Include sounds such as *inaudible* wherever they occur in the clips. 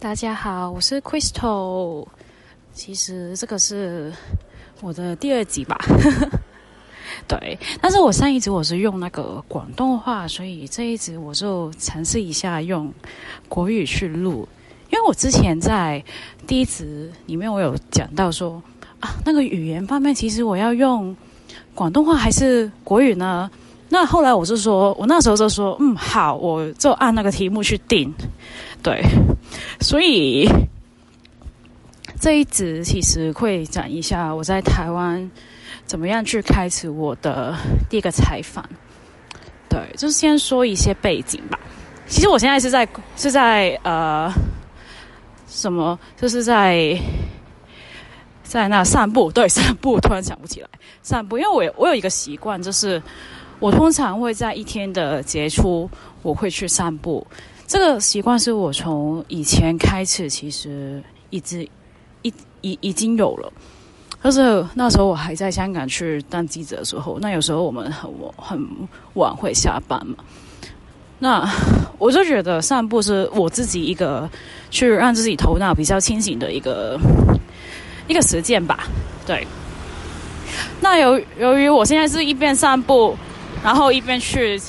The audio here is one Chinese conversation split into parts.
大家好，我是 Crystal。其实这个是我的第二集吧，*laughs* 对。但是我上一集我是用那个广东话，所以这一集我就尝试一下用国语去录。因为我之前在第一集里面我有讲到说啊，那个语言方面其实我要用广东话还是国语呢？那后来我是说，我那时候就说，嗯，好，我就按那个题目去定。对，所以这一集其实会讲一下我在台湾怎么样去开始我的第一个采访。对，就是先说一些背景吧。其实我现在是在是在呃什么，就是在在那散步。对，散步，突然想不起来散步，因为我我有一个习惯，就是我通常会在一天的结束，我会去散步。这个习惯是我从以前开始，其实一直一已已经有了。但是那时候我还在香港去当记者的时候，那有时候我们很晚很晚会下班嘛。那 *laughs* 我就觉得散步是我自己一个去让自己头脑比较清醒的一个一个实践吧。对。那由由于我现在是一边散步，然后一边去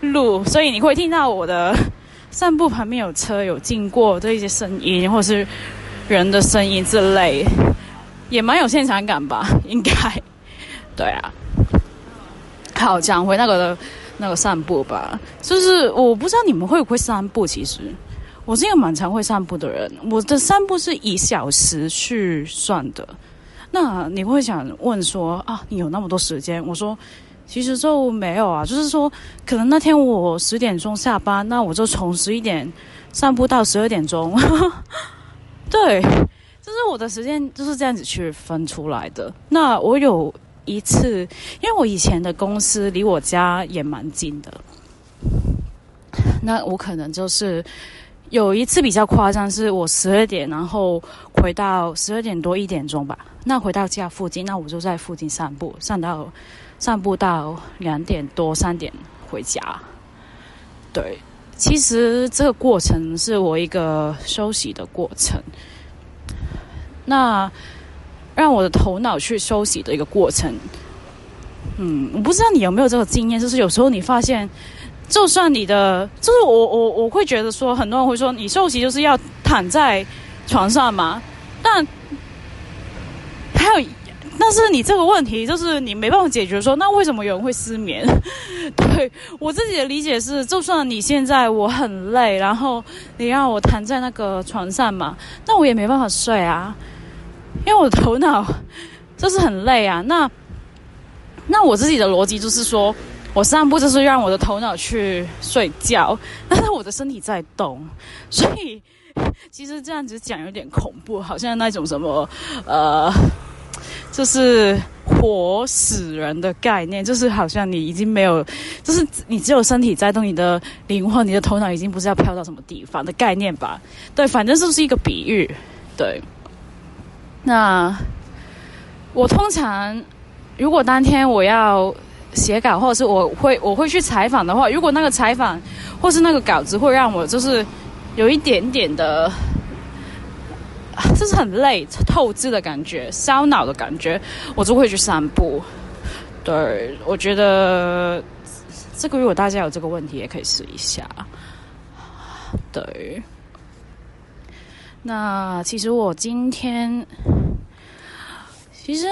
录，所以你会听到我的。*laughs* 散步旁边有车有经过的一些声音，或者是人的声音之类，也蛮有现场感吧？应该，*laughs* 对啊。好，讲回那个那个散步吧，就是我不知道你们会不会散步。其实我是一个蛮常会散步的人，我的散步是以小时去算的。那你会想问说啊，你有那么多时间？我说。其实就没有啊，就是说，可能那天我十点钟下班，那我就从十一点散步到十二点钟。*laughs* 对，就是我的时间就是这样子去分出来的。那我有一次，因为我以前的公司离我家也蛮近的，那我可能就是有一次比较夸张，是我十二点，然后回到十二点多一点钟吧。那回到家附近，那我就在附近散步，散到。散步到两点多三点回家，对，其实这个过程是我一个休息的过程，那让我的头脑去休息的一个过程。嗯，我不知道你有没有这个经验，就是有时候你发现，就算你的，就是我我我会觉得说，很多人会说你休息就是要躺在床上嘛，但还有。但是你这个问题就是你没办法解决，说那为什么有人会失眠？*laughs* 对我自己的理解是，就算你现在我很累，然后你让我躺在那个床上嘛，那我也没办法睡啊，因为我头脑就是很累啊。那那我自己的逻辑就是说，我散步就是让我的头脑去睡觉，但是我的身体在动，所以其实这样子讲有点恐怖，好像那种什么呃。就是活死人的概念，就是好像你已经没有，就是你只有身体在动，你的灵魂、你的头脑已经不知道飘到什么地方的概念吧？对，反正就是一个比喻。对，那我通常如果当天我要写稿，或者是我会我会去采访的话，如果那个采访或是那个稿子会让我就是有一点点的。就是很累、透支的感觉、烧脑的感觉，我就会去散步。对，我觉得这个如果大家有这个问题，也可以试一下。对，那其实我今天，其实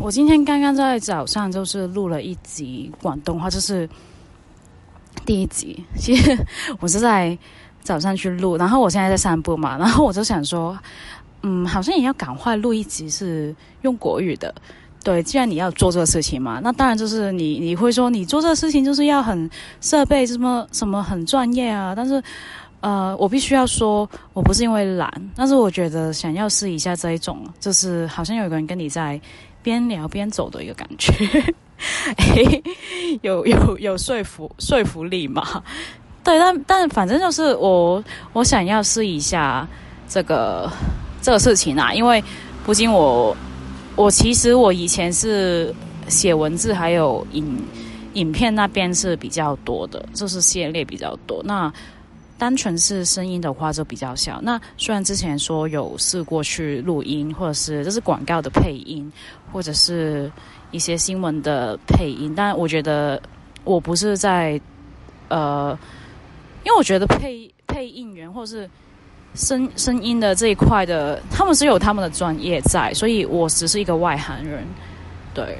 我今天刚刚在早上就是录了一集广东话，就是第一集。其实我是在。早上去录，然后我现在在散步嘛，然后我就想说，嗯，好像也要赶快录一集是用国语的，对，既然你要做这个事情嘛，那当然就是你你会说你做这个事情就是要很设备什么什么很专业啊，但是呃，我必须要说，我不是因为懒，但是我觉得想要试一下这一种，就是好像有个人跟你在边聊边走的一个感觉，*laughs* 有有有说服说服力嘛。对，但但反正就是我我想要试一下这个这个事情啊，因为不仅我我其实我以前是写文字还有影影片那边是比较多的，就是系列比较多。那单纯是声音的话就比较小。那虽然之前说有试过去录音，或者是这是广告的配音，或者是一些新闻的配音，但我觉得我不是在呃，因为我觉得配配音员或者是声声音的这一块的，他们是有他们的专业在，所以我只是一个外行人。对，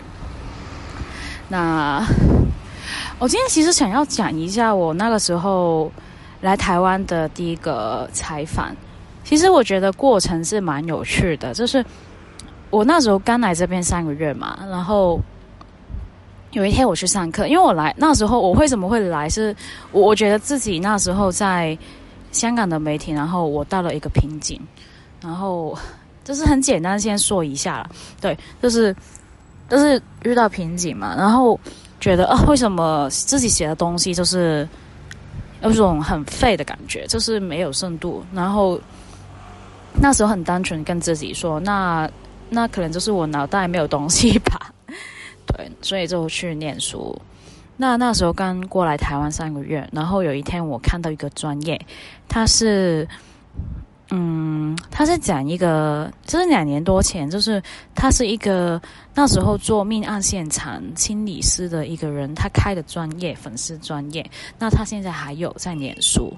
那我今天其实想要讲一下我那个时候。来台湾的第一个采访，其实我觉得过程是蛮有趣的。就是我那时候刚来这边三个月嘛，然后有一天我去上课，因为我来那时候我为什么会来？是我我觉得自己那时候在香港的媒体，然后我到了一个瓶颈，然后就是很简单，先说一下了。对，就是就是遇到瓶颈嘛，然后觉得啊，为什么自己写的东西就是。有种很废的感觉，就是没有深度。然后那时候很单纯跟自己说：“那那可能就是我脑袋没有东西吧。*laughs* ”对，所以就去念书。那那时候刚过来台湾三个月，然后有一天我看到一个专业，它是。嗯，他是讲一个，就是两年多前，就是他是一个那时候做命案现场清理师的一个人，他开的专业粉丝专业。那他现在还有在念书，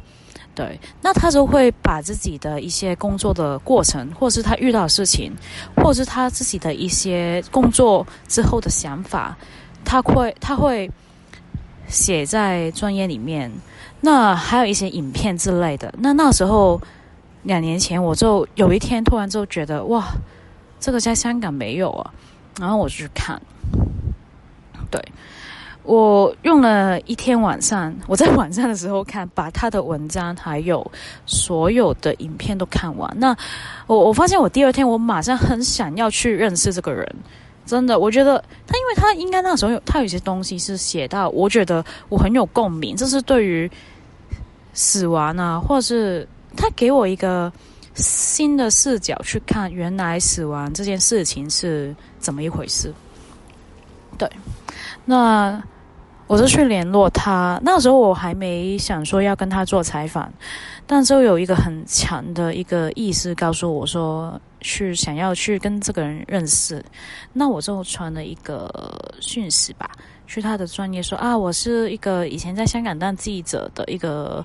对，那他就会把自己的一些工作的过程，或是他遇到的事情，或是他自己的一些工作之后的想法，他会他会写在专业里面。那还有一些影片之类的。那那时候。两年前，我就有一天突然就觉得哇，这个在香港没有啊，然后我去看，对我用了一天晚上，我在晚上的时候看，把他的文章还有所有的影片都看完。那我我发现我第二天我马上很想要去认识这个人，真的，我觉得他因为他应该那时候有他有些东西是写到，我觉得我很有共鸣，这是对于死亡啊，或者是。他给我一个新的视角去看，原来死亡这件事情是怎么一回事。对，那我就去联络他。那时候我还没想说要跟他做采访，但是有一个很强的一个意识告诉我说，去想要去跟这个人认识。那我就传了一个讯息吧，去他的专业说啊，我是一个以前在香港当记者的一个。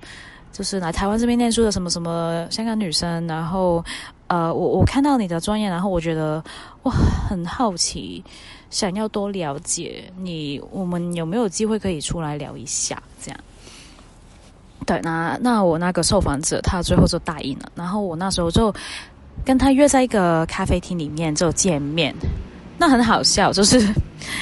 就是来台湾这边念书的什么什么香港女生，然后，呃，我我看到你的专业，然后我觉得哇，很好奇，想要多了解你，我们有没有机会可以出来聊一下？这样，对，那那我那个受访者他最后就答应了，然后我那时候就跟他约在一个咖啡厅里面就见面。那很好笑，就是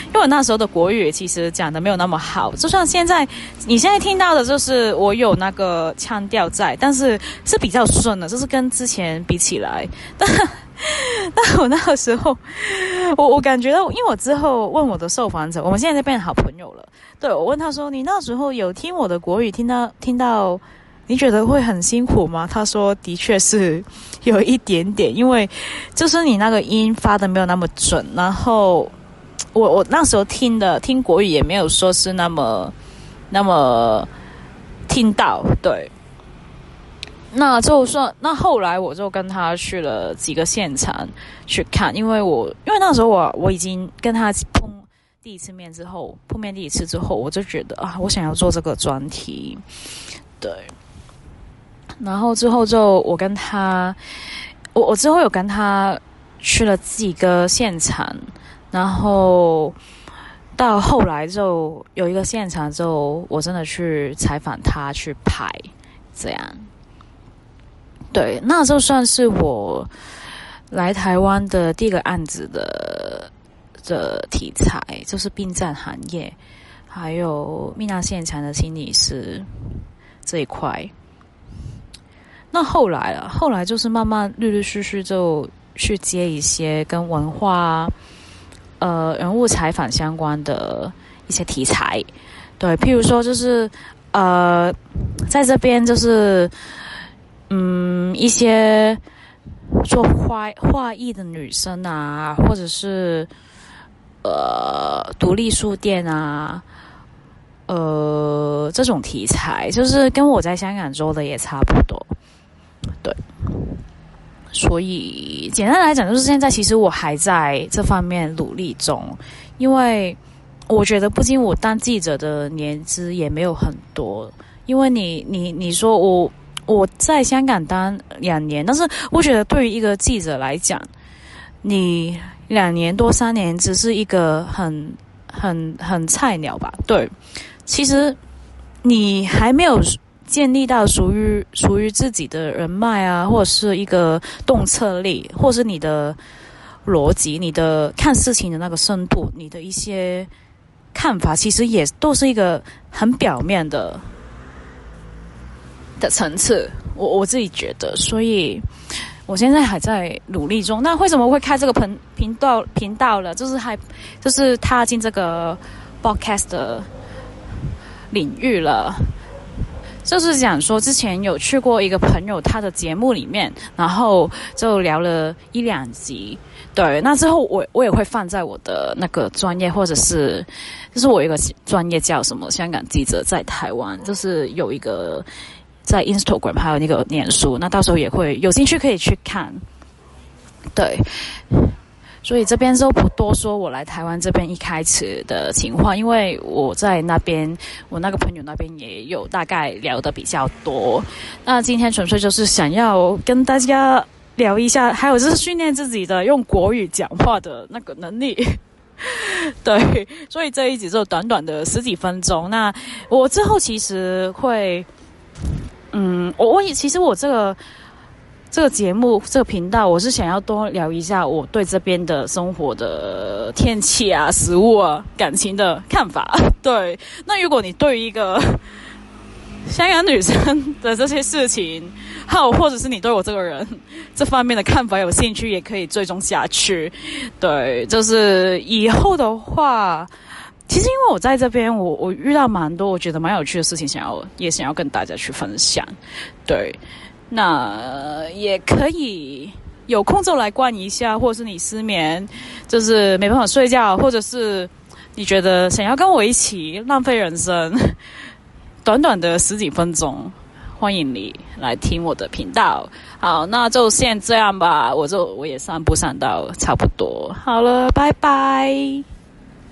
因为我那时候的国语其实讲的没有那么好，就像现在你现在听到的，就是我有那个腔调在，但是是比较顺的，就是跟之前比起来。但但我那个时候，我我感觉到，因为我之后问我的受访者，我们现在在变好朋友了。对我问他说：“你那时候有听我的国语，听到听到？”你觉得会很辛苦吗？他说：“的确是有一点点，因为就是你那个音发的没有那么准。然后我我那时候听的听国语也没有说是那么那么听到。对，那就算那后来我就跟他去了几个现场去看，因为我因为那时候我我已经跟他碰第一次面之后，碰面第一次之后，我就觉得啊，我想要做这个专题，对。”然后之后就我跟他，我我之后有跟他去了几个现场，然后到后来就有一个现场，就我真的去采访他去拍，这样，对，那就算是我来台湾的第一个案子的的题材，就是殡葬行业，还有命案现场的心理师这一块。那后来啊，后来就是慢慢、陆陆续续就去接一些跟文化、呃人物采访相关的一些题材，对，譬如说就是呃，在这边就是嗯一些做画画艺的女生啊，或者是呃独立书店啊。呃这种题材，就是跟我在香港做的也差不多，所以简单来讲，就是现在其实我还在这方面努力中，因为我觉得，不仅我当记者的年资也没有很多，因为你你你说我我在香港当两年，但是我觉得对于一个记者来讲，你两年多三年只是一个很很很菜鸟吧？对，其实你还没有。建立到属于属于自己的人脉啊，或者是一个洞策力，或是你的逻辑、你的看事情的那个深度、你的一些看法，其实也都是一个很表面的的层次。我我自己觉得，所以我现在还在努力中。那为什么会开这个频频道频道了？就是还就是踏进这个 broadcast 的领域了。就是讲说，之前有去过一个朋友他的节目里面，然后就聊了一两集。对，那之后我我也会放在我的那个专业，或者是就是我一个专业叫什么香港记者在台湾，就是有一个在 Instagram 还有那个念书，那到时候也会有兴趣可以去看。对。所以这边就不多说，我来台湾这边一开始的情况，因为我在那边，我那个朋友那边也有大概聊的比较多。那今天纯粹就是想要跟大家聊一下，还有就是训练自己的用国语讲话的那个能力。*laughs* 对，所以这一集就短短的十几分钟。那我之后其实会，嗯，我我也其实我这个。这个节目，这个频道，我是想要多聊一下我对这边的生活的天气啊、食物啊、感情的看法。*laughs* 对，那如果你对于一个香港女生的这些事情，还有或者是你对我这个人这方面的看法有兴趣，也可以追踪下去。对，就是以后的话，其实因为我在这边，我我遇到蛮多我觉得蛮有趣的事情，想要也想要跟大家去分享。对。那也可以有空就来逛一下，或者是你失眠，就是没办法睡觉，或者是你觉得想要跟我一起浪费人生，短短的十几分钟，欢迎你来听我的频道。好，那就先这样吧，我就我也散步散到差不多，好了，拜拜。